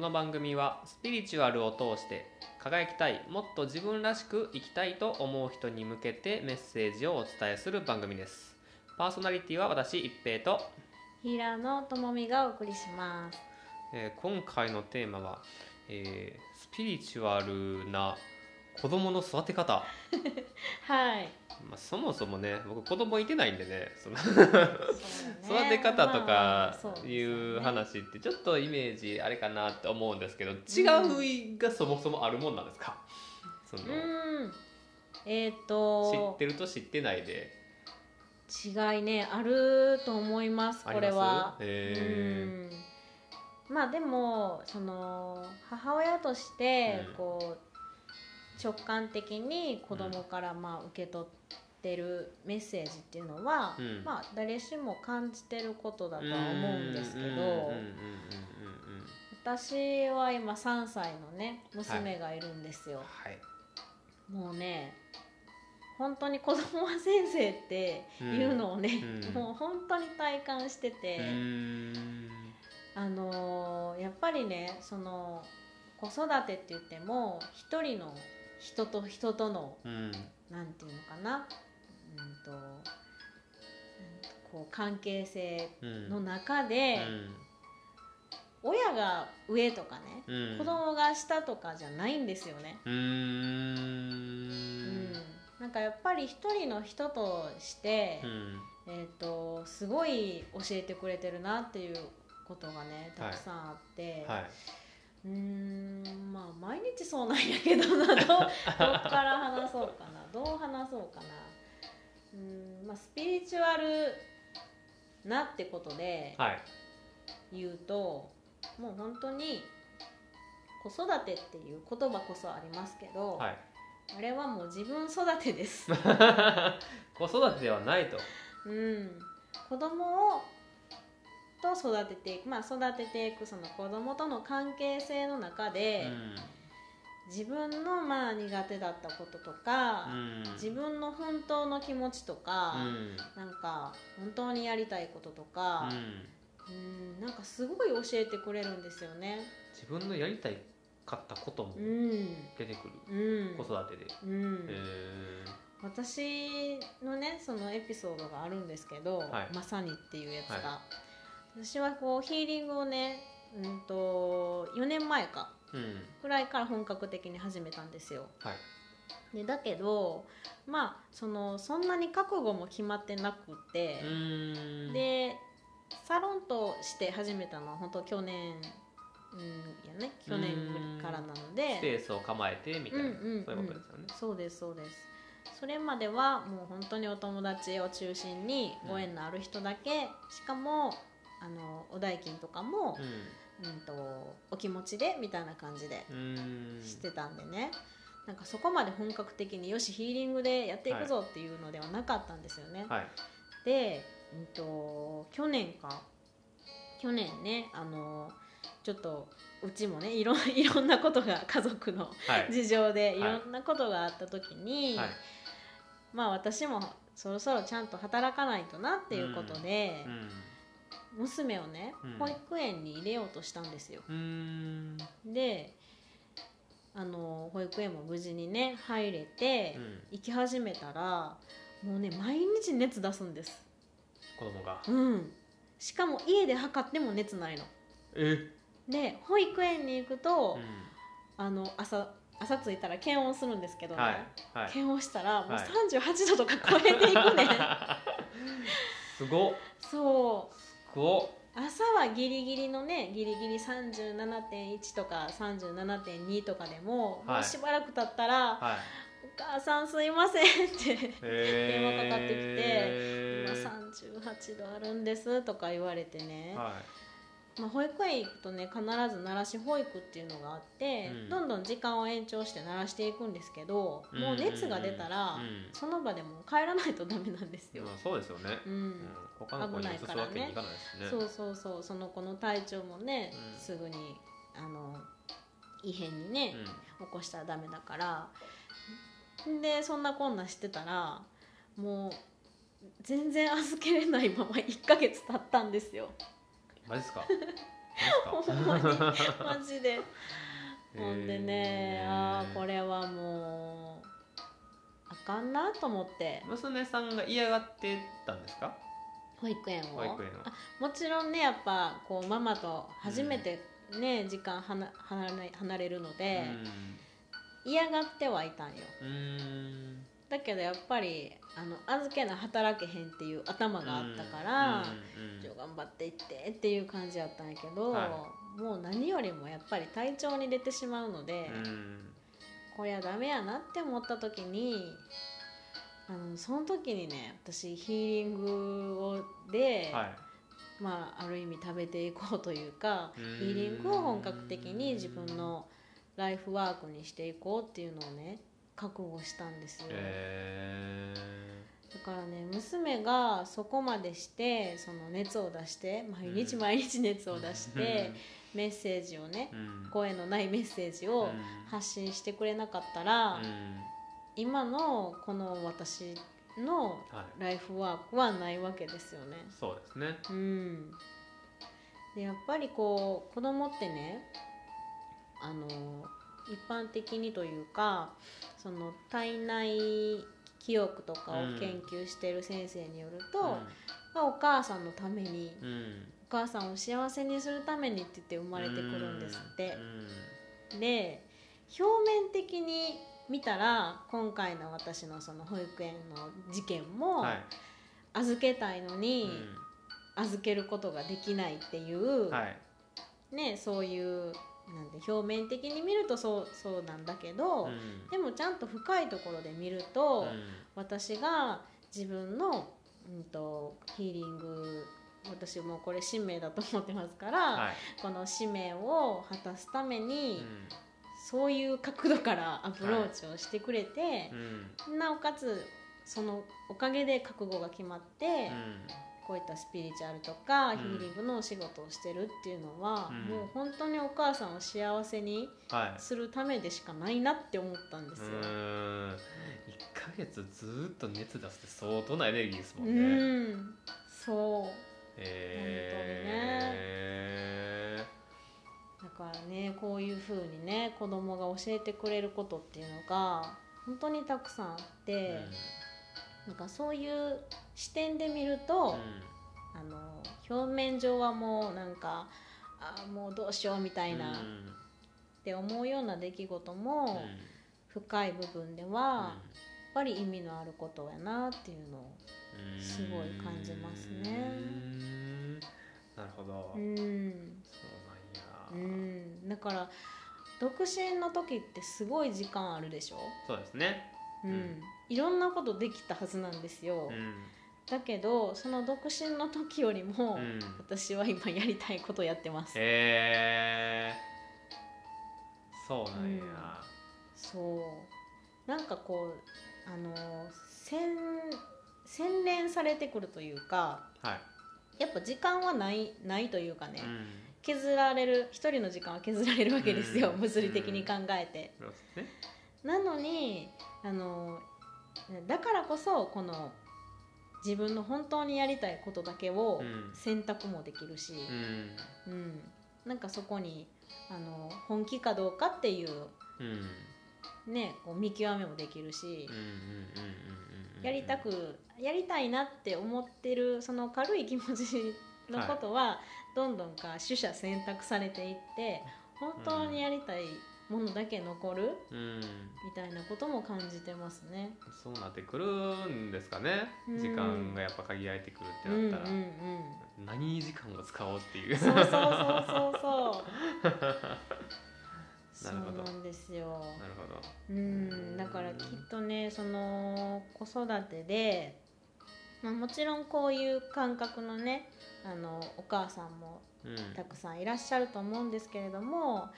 の番組はスピリチュアルを通して輝きたいもっと自分らしく生きたいと思う人に向けてメッセージをお伝えする番組です。パーソナリティは私一平と、平野智美がお送りします。えー今回のテーマは、えースピリチュアルな子供の育て方、はい。まあ、そもそもね僕子供いてないんでねその育て方とかいようね。話ってちょっとイメージあれかなって思うんですけど違うがそもそもあるもんなんですか、そのうん。えっ、知とってると知ってないで。違いねあると思いますこれは。へうん。まあでもその母親としてうん。こう直感的に子供からまあ受け取ってるメッセージっていうのは、うん。まあ誰しも感じてることだーとは思うんですけど、私は今3歳のね娘がいるんですよ、はい。もうね本当に子供は先生っていうのをね、うん。もう本当に体感してて、あのーやっぱりねその子育てって言っても一人の人と人とのうん。なんていうのかな、うんとうんこう関係性うん。の中で、親が上とかね、うん。子供が下とかじゃないんですよね。うーん。なんかやっぱり一人の人として、うん。えー、とすごい教えてくれてるなっていうことがねたくさんあって、はいうーんまあ毎日そうなんやけどな。どう どっから話そうかな。どう話そうかな。うーん、まあ、スピリチュアルなってことではい。言うともう本当に子育てっていう言葉こそありますけど、はい。あれはもう自分育てです。子育てではないと。うん、子供をと育てていく、まあ、育てていくその子供との関係性の中で、自分のまあ苦手だったこととか、うん。自分の本当の気持ちとか、うん。なんか本当にやりたいこととかう、ん。うん、なんかすごい教えてくれるんですよね。自分のやりたいかったこともうん。出てくる、うん。子育てで、うん。へ私のねそのエピソードがあるんですけど「はい。まさに」っていうやつが、は私はこうヒーリングをね、うん、と4年前かーうん。くらいから本格的に始めたんですよ。はい。でだけどまあそのそんなに覚悟も決まってなくってでサロンとして始めたのは本当去年うんやね去年からなのスでペースを構えてみたいな、うんうんうん。そういうことですよね。そうですそうです。それまではもう本当にお友達を中心にご縁のある人だけ、しかもあのお代金とかも、うん、とお気持ちでみたいな感じでしてたんでね、なんかそこまで本格的によしヒーリングでやっていくぞっていうのではなかったんですよね、はい。で、うん、と去年か。去年ねあのちょっとうちもねいろ いろんなことが家族のはい。事情でいはい。ろんなことがあった時に、はい。まあ私もそろそろちゃんと働かないとなっていうことで、娘をね、うん。保育園に入れようとしたんですよ。であの保育園も無事にね入れて、うん。行き始めたらもうね毎日熱出すんです。子供が。うん。しかも家で測っても熱ないの。え？で保育園に行くと、うあの朝朝着いたら検温するんですけどね、んはい。はい。検温したらもうはい。38度とか超えていくね、すごっ。そうすごっ朝はギリギリのねギリギリ37.1とか37.2とかでも、はい。もうしばらく経ったらはい「お母さんすいません」って電話かかってきて「今38度あるんです」とか言われてね、はまあ、保育園行くとね必ず鳴らし保育っていうのがあって、うん。どんどん時間を延長して鳴らしていくんですけど、もう熱が出たら、うん。その場でもう帰らないとダメなんですよ。まあそうですよね、うん。うん。他の子に移すわけにいかないですね。そうそうそうその子の体調もね、うん。すぐにあの異変にね、起こしたらダメだから。でそんなこんなしてたらもう全然預けれないまま1ヶ月経ったんですよマジで すか？マジで。ほんでね、へー。ああこれはもうあかんなと思って。娘さんが嫌がってたんですか？保育園を。保育園を。あもちろんねやっぱこうママと初めてね、時間はな離れ離れるので、嫌がってはいたんよ。うんうんだけどやっぱりあの預けな働けへんっていう頭があったから、うんちょ頑張っていってっていう感じやったんやけど、はもう何よりもやっぱり体調に出てしまうので、うん。これはダメやなって思った時にあのその時にね私ヒーリングをで、はい。まあ、ある意味食べていこうというかヒーリングを本格的に自分のライフワークにしていこうっていうのをね覚悟したんですよ、えだからね娘がそこまでしてその熱を出して毎日毎日熱を出して、メッセージをねうん。声のないメッセージを発信してくれなかったら、うん。今のこの私のはい。ライフワークはないわけですよね。そうですね。うん、でやっぱりこう子供ってねあの一般的にというかその体内記憶とかを研究している先生によると、まあお母さんのためにうん。うんお母さんを幸せにするためにって言って生まれてくるんですって。で表面的に見たら今回の私のその保育園の事件も、はい。預けたいのに預けることができないっていう、うんはい。ね、そういうなんで表面的に見るとそうそうなんだけど、うん。でもちゃんと深いところで見ると、うん私が自分の、うん、とヒーリング私もこれ使命だと思ってますから、はい。この使命を果たすために、うそういう角度からアプローチをしてくれてん、うん。なおかつそのおかげで覚悟が決まって、うんこういったスピリチュアルとかうん。ヒーリングのお仕事をしてるっていうのは、うん。もう本当にお母さんを幸せにはい。するためでしかないなって思ったんですよ。うーん。1ヶ月ずーっと熱出すって相当なエネルギーですもうんね。ん、そう。えだからねこういう風にね子供が教えてくれることっていうのが本当にたくさんあって、ーなんかそういう視点で見ると、あの表面上はもうなんかあーもうどうしようみたうん。いな、って思うような出来事うん。も、深い部分では、うん。やっぱり意味のあることやなっていうのをうんすごい感じますね。うん。なるほど、うん、そううなんや、ん、だから独身の時ってすごい時間あるでしょ、そうですね。うん。うんいろんなことできたはずなんですよ、うんだけどその独身の時よりも、うん。私は今やりたいことやってます。へえ。そうなんや、そう。なんかこうあの洗洗練されてくるというかはい、やっぱ時間はないないというかね、うん。削られる一人の時間は削られるわけですよ、うん。物理的に考えて、そうですね。なのにあのだからこそこの自分の本当にやりたいことだけをうん。選択もできるし、うん。うん。なんかそこにあの本気かどうかっていううん。ねこう見極めもできるしうんうんうんうんうんうん。やりたくやりたいなって思ってるその軽い気持ちのことは、どんどんか取捨選択されていって本当にやりたいものだけ残るうん。みたいなことも感じてますね。そうなってくるんですかね、うん。時間がやっぱ限られてくるってうんうんうなったら、ん。何に時間を使おうっていう。そうそうそうそうそう。そ なるほど。うなんですよ。なるほど。うん。だからきっとねその子育てで、まあ、もちろんこういう感覚のねあのお母さんもうん。たくさんいらっしゃると思うんですけれども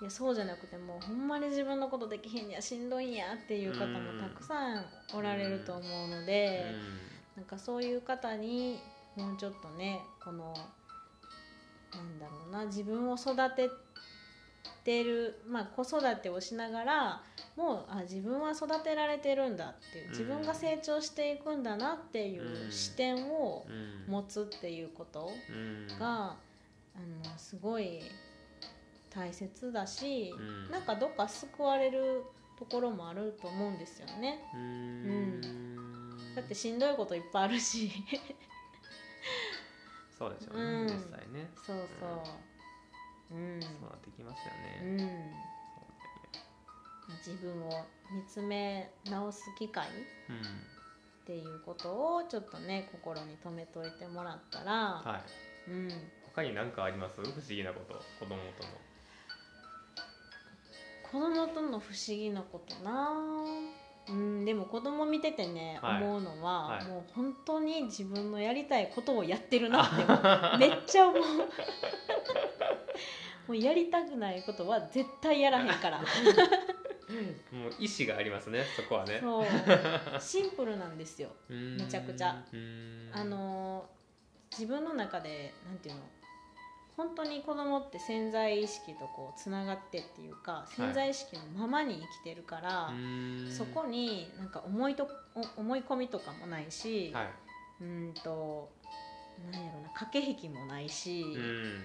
いやそうじゃなくてもうほんまに自分のことできへんやしんどいんやっていう方もたくさんおられると思うので、なんかそういう方にもうちょっとねこのなんだろうな自分を育ててる、まあ、子育てをしながらもうあ自分は育てられてるんだっていう自分が成長していくんだなっていう視点をうん持つっていうことうん。があのすごい大切だし、うん。なんかどっか救われるところもあると思うんですよね。うーん。だってしんどいこといっぱいあるし。そうでしょうね、うん。実際ね。そうそう。うん。そうなってきますようん。ね、自分を見つめ直す機会うんっていうことをちょっとね心に留めといてもらったら、はい。うん、他に何かあります？不思議なこと。子供との子供との不思議なことな。うんでも子供見ててね、はい。思うのは、はい。もう本当に自分のやりたいことをやってるなって めっちゃ思う。もうやりたくないことは絶対やらへんから。もう意志がありますねそこはね。そう。シンプルなんですよ。めちゃくちゃ。あの自分の中でなんていうの？本当に子供って潜在意識とこうつながってっていうか潜在意識のままに生きてるから、うーん。そこになんか思いとお思い込みとかもないし、はうーんとなんやろな駆け引きもないし、いうん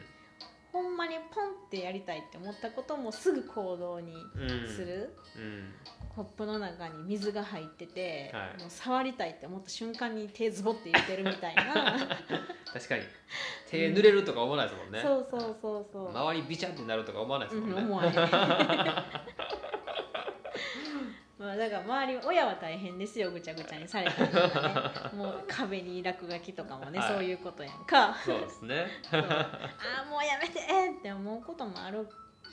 ほんまにポンってやりたいって思ったこともすぐ行動にうんする、うんコップの中に水が入ってて、はい。もう触りたいって思った瞬間に手ズボって入れてるみたいな。確かに。手濡れるとか思わないですもんね、そうそうそうそう、周りビチャってなるとか思わないですうん、もんね、思わへん まあだから周り親は大変ですよぐちゃぐちゃにされたりとかね。もう壁に落書きとかもね、はい。そういうことやんか。そうですね。ああもうやめてって思うこともある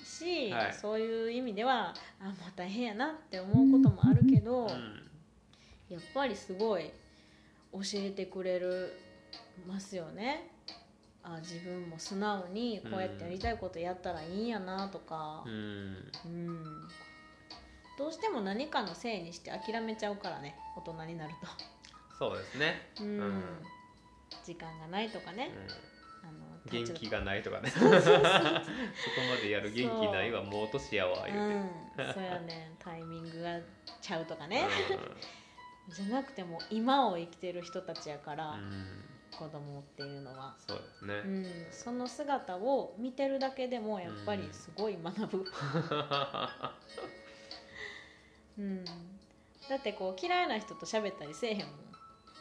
し、はい。そういう意味ではあもう大変やなって思うこともあるけど、うん。やっぱりすごい教えてくれるますよね。あ自分も素直にこうやってやりたいことやったらいいんやなとか。う、ん。うんどうしても何かのせいにして諦めちゃうからね大人になるそうですね、と、うん。うん。時間がないとかね、あの元気がないとかね。そこまでやる元気ないわもう年やわ言うて、う。ん、そうやね。タイミングがちゃうとかね、じゃなくても今を生きてる人たちやから、うんうん。子供っていうのは、そうですね、うん、その姿を見てるだけでもやっぱりすごい学ぶ、うん、だってこう嫌いな人と喋ったりせえへんもん、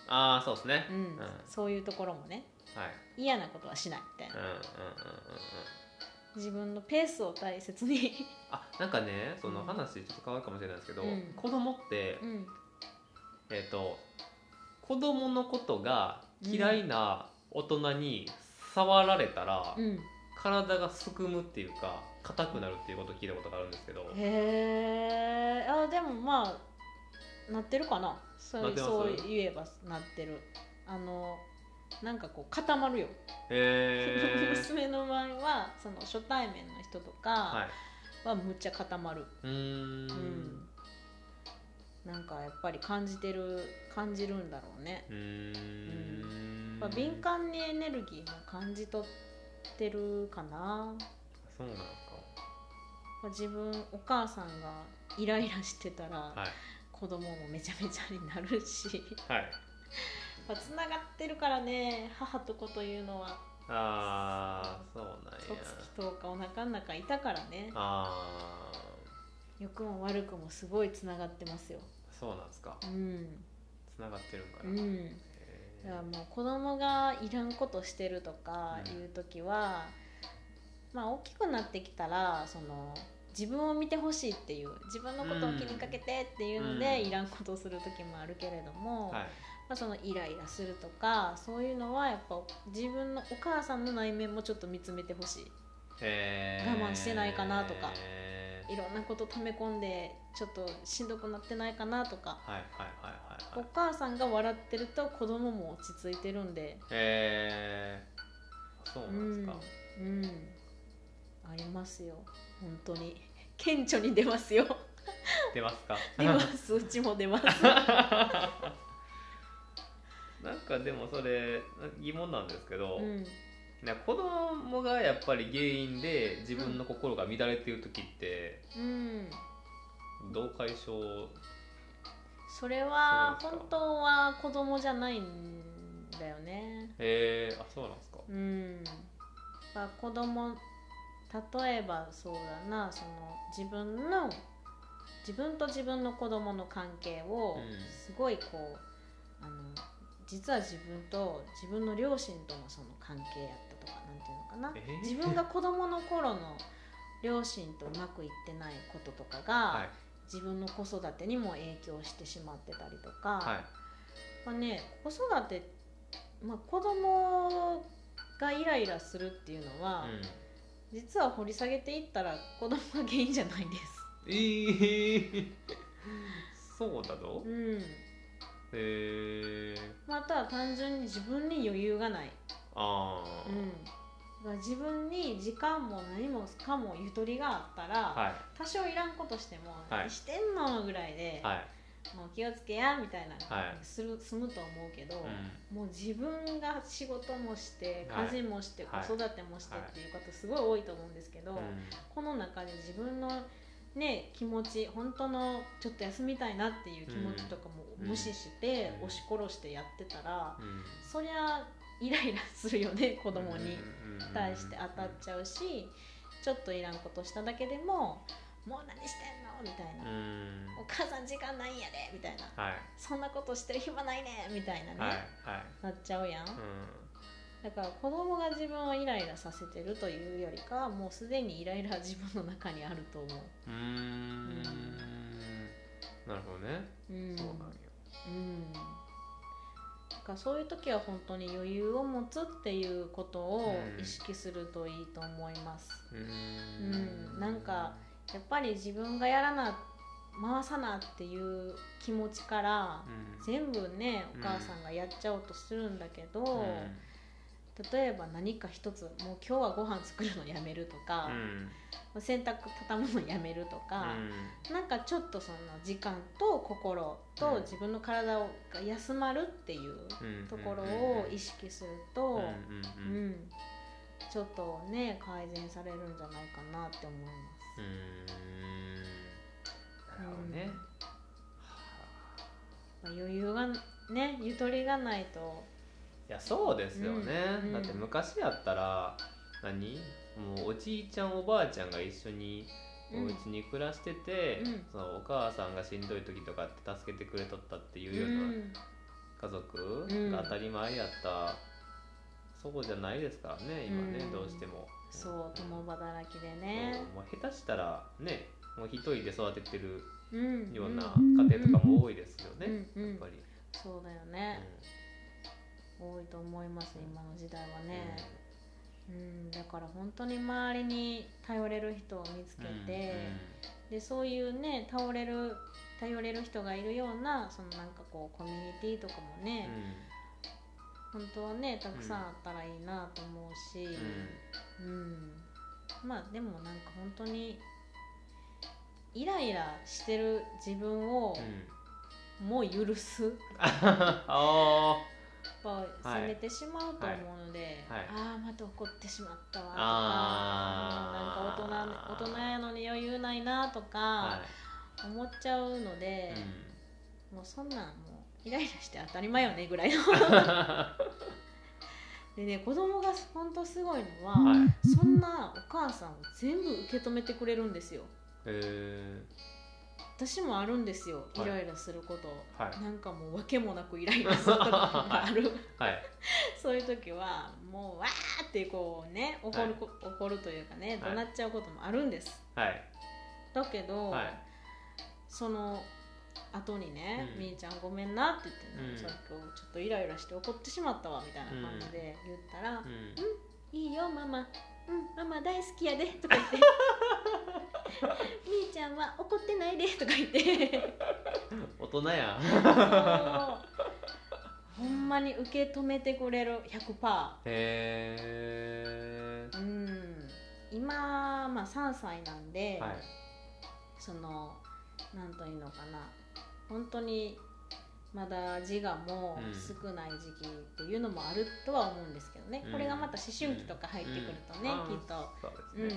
ああそうですね。うん。そういうところもね。嫌なことはしないみたいな。うんうんうんうんうん。自分のペースを大切に、あなんかねその話ちょっと変わるかもしれないですけど、うん。子供って、うん、えっ、と子供のことが嫌いな大人に触られたら、うん、体がすくむっていうか硬くなるっていうことを聞いたことがあるんですけど、へえあでもまあなってるかな。そうそう言えばなってる。あのなんかこう固まるよ、へえ 娘の場合はその初対面の人とはかはむっちゃ固まる、いうーん。うん。なんかやっぱり感じてる感じるんだろうね、うーん。やっぱ敏感にエネルギーも感じ取ってるかな。そうなんです自分お母さんがイライラしてたら、かはい。子供もめちゃめちゃになるし。はい。つながってるからね母と子というのは。ああそうなんや。とつきとかお腹の中いたからね。ああ良くも悪くもすごいつながってますよ。そうなんですか。うん。つながってるんかな、うん。へだからもう子供がいらんことしてるとかいう時は、まあ大きくなってきたらその自分を見てほしいっていう自分のことを気にかけてっていうので、うん。いらんことをする時もあるけれども、はい。まあ、そのイライラするとかそういうのはやっぱ自分のお母さんの内面もちょっと見つめてほしい。我慢してないかなとかへいろんなこと溜め込んでちょっとしんどくなってないかなとかおはい母さんが笑ってると子供も落ち着いてるんで。へえそうなんですか、うん、うん、ありますよ。本当に。顕著に出ますよ。出ますか？出ます。うちも出ます。なんかでもそれ疑問なんですけど、うん。ね子供がやっぱり原因で自分の心が乱れている時ってうん。どう解消それは本当は子供じゃないんだよね。へえあそうなんですか？うん。ぱ子供例えばそうだなその自分の自分と自分の子供の関係をうん。すごいこう、あの実は自分と自分の両親とのその関係やったとかなんていうのかな、え？ー自分が子供の頃の両親とうまくいってないこととかが、はい。自分の子育てにも影響してしまってたりとか、はい。まあね、子育て、まあ、子供がイライラするっていうのは、実は掘り下げていったら子供が原因じゃないです。うん、えー、そうだぞうん、へえまたは単純に自分に余裕がない、ああ、うん、だから自分に時間も何もかもゆとりがあったら、は多少いらんことしても「はい。何してんの?」ぐらいで、いはいもう気をつけやみたいな、はい。する済むと思うけど、うん。もう自分が仕事もしてはい。家事もして、はい。子育てもしてっていう方すごい多いと思うんですけど、うん。この中で自分のね気持ち本当のちょっと休みたいなっていう気持ちとかもうん。無視して、うん。押し殺してやってたら、うん。そりゃイライラするよね子供に。うん。対して当たっちゃうし、ちょっといらんことしただけでも「もう何してんの?」みたいな、うん。お母さん時間ないんやで」みたいな。はい「そんなことしてる暇ないね」みたいなね、はいはい。なっちゃうやん。うだから子供が自分をイライラさせてるというよりかはもうすでにイライラは自分の中にあると思う。んうーん。なるほどね。うん、そうなんようん、だからそういう時は本当に余裕を持つっていうことをうん。意識するといいと思います。うーうんん、なんかやっぱり自分がやらな回さなっていう気持ちからうん。全部ねうん。お母さんがやっちゃおうとするんだけど、うん。例えば何か一つもう今日はご飯作るのやめるとかう、ん。洗濯畳むのやめるとか、なんかちょっとその時間と心とうん。自分の体をが休まるっていううんところを意識すると、うん。うん。ううん。んちょっとね改善されるんじゃないかなって思います。うーん。なるほどね。まあ余裕がねゆとりがないと。いやそうですよね、うんだって昔やったら何？もうおじいちゃんおばあちゃんが一緒におうん家に暮らしてて、うんそのお母さんがしんどい時とかって助けてくれとったっていうような家族うん。が当たり前やった、そうじゃないですからね今ね、うん。どうしても。そう共働きでね。そうもう下手したらねもう一人で育ててるうん。ようなうん。家庭とかも多いですよね、うんうん。やっぱり、そうだよね、多いと思います今の時代はね、うん、だから本当に周りに頼れる人を見つけて、でそういうね頼れる頼れる人がいるようなそのなんかこうコミュニティとかもうん。ね、本当はねたくさんあったらいいなと思うし、うん。うん。まあでもなんか本当にイライラしてる自分をうん。もう許す、あ やっぱ責めてしまうと思うので、はい。はいああまた怒ってしまったわとかなんか大人大人やのに余裕ないなとあかは思っちゃうのでそんなんもうイライラして当たり前よねぐらいの。でね子供が本当すごいのは、うん、はい。そんなお母さんを全部受け止めてくれるんですよ。え私もあるんですよイはい。ライラすること、はい。なんかもう訳もなくイライラする時がある。ー、はい。そういう時はもうわーってこうね怒るこ、怒るというかねはい。怒鳴っちゃうこともあるんです、はい。だけど、はい。その後にね「うん。みーちゃんごめんな」って言ってね、うん。さっきちょっとイライラして怒ってしまったわみたいな感じで言ったら「うん。いいよママ。うんママ大好きやで」とか言って「みーちゃんは怒ってないで」とか言って。大人や。ほんまに受け止めてくれる。100%へえうん。今、まあ、3歳なんで、はい。そのなんというのかな本当にまだ自我もうん少ない時期っていうのもあるとは思うんですけどね、うん。これがまた思春期とか入ってくるとね、うん。きっと、そううん。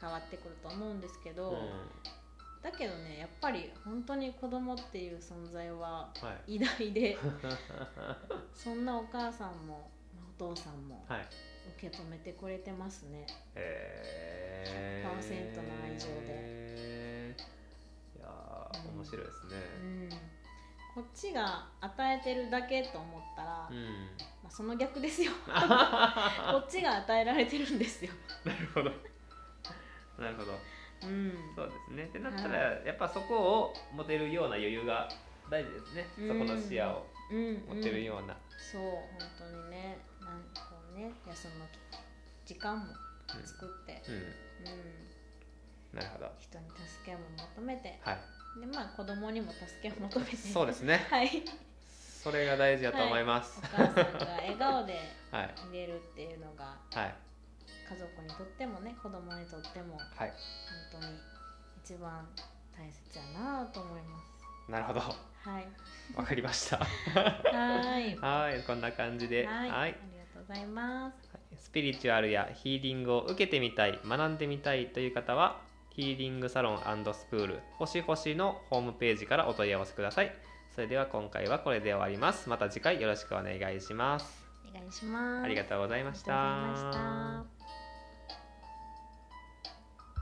変わってくると思うんですけど、うん。だけどねやっぱり本当に子供っていう存在ははい。偉大で そんなお母さんもまあお父さんもはい。受け止めてくれてますね。へえ100%の愛情で面白いですね。うん。こっちが与えてるだけと思ったら、うん、まあ、その逆ですよ。こっちが与えられてるんですよ。なるほど。なるほど。うん。そうですね。ってなったら、やっぱそこを持てるような余裕が大事ですね、うんそこの視野をうん。持てるような、そう。本当にね。なんこうね休む時間も作って、うん。うん。なるほど。人に助けも求めて。はいでまあ子供にも助けを求めて。そうですね。はい。それが大事だと思います。お母さんが笑顔で はい。入れるっていうのがはい。家族にとってもね子供にとってもはい。本当に一番大切やなと思いまなるほど。すはい。わかりました。はい。はい。こんな感じで。はい、はい。ありがとうございます。スピリチュアルやヒーリングを受けてみたい学んでみたいという方はヒーリングサロンスクール星星のホームページからお問い合わせください。それでは今回はこれで終わります。また次回よろしくお願いします。お願いします。ありがとうございました